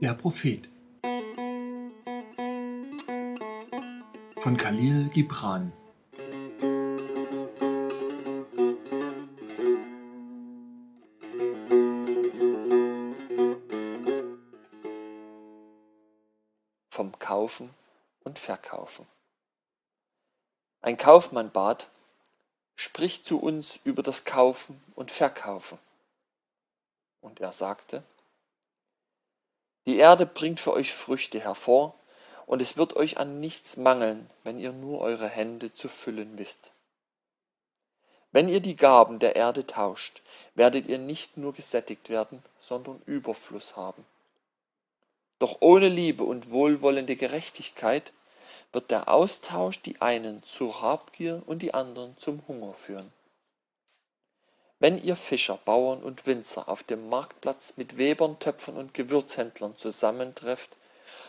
Der Prophet. Von Khalil Gibran. Vom Kaufen und Verkaufen. Ein Kaufmann bat, sprich zu uns über das Kaufen und Verkaufen. Und er sagte, die Erde bringt für euch Früchte hervor, und es wird euch an nichts mangeln, wenn ihr nur eure Hände zu füllen wisst. Wenn ihr die Gaben der Erde tauscht, werdet ihr nicht nur gesättigt werden, sondern Überfluss haben. Doch ohne Liebe und wohlwollende Gerechtigkeit wird der Austausch die einen zur Habgier und die anderen zum Hunger führen. Wenn ihr Fischer, Bauern und Winzer auf dem Marktplatz mit Webern, Töpfern und Gewürzhändlern zusammentrefft,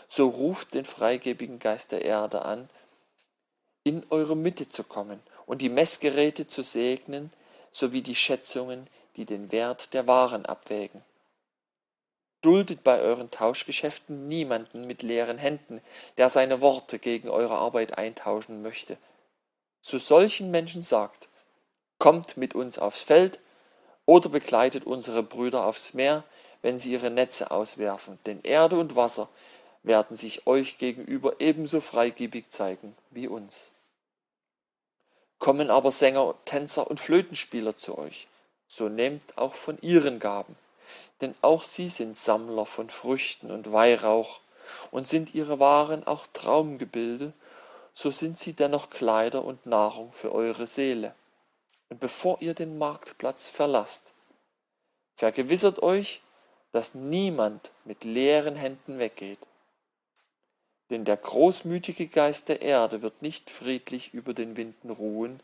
so ruft den freigebigen Geist der Erde an, in eure Mitte zu kommen und die Messgeräte zu segnen, sowie die Schätzungen, die den Wert der Waren abwägen. Duldet bei euren Tauschgeschäften niemanden mit leeren Händen, der seine Worte gegen eure Arbeit eintauschen möchte. Zu solchen Menschen sagt, Kommt mit uns aufs Feld oder begleitet unsere Brüder aufs Meer, wenn sie ihre Netze auswerfen, denn Erde und Wasser werden sich euch gegenüber ebenso freigebig zeigen wie uns. Kommen aber Sänger, Tänzer und Flötenspieler zu euch, so nehmt auch von ihren Gaben, denn auch sie sind Sammler von Früchten und Weihrauch, und sind ihre Waren auch Traumgebilde, so sind sie dennoch Kleider und Nahrung für eure Seele. Und bevor ihr den Marktplatz verlasst, vergewissert euch, dass niemand mit leeren Händen weggeht. Denn der großmütige Geist der Erde wird nicht friedlich über den Winden ruhen,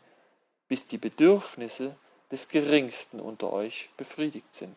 bis die Bedürfnisse des Geringsten unter euch befriedigt sind.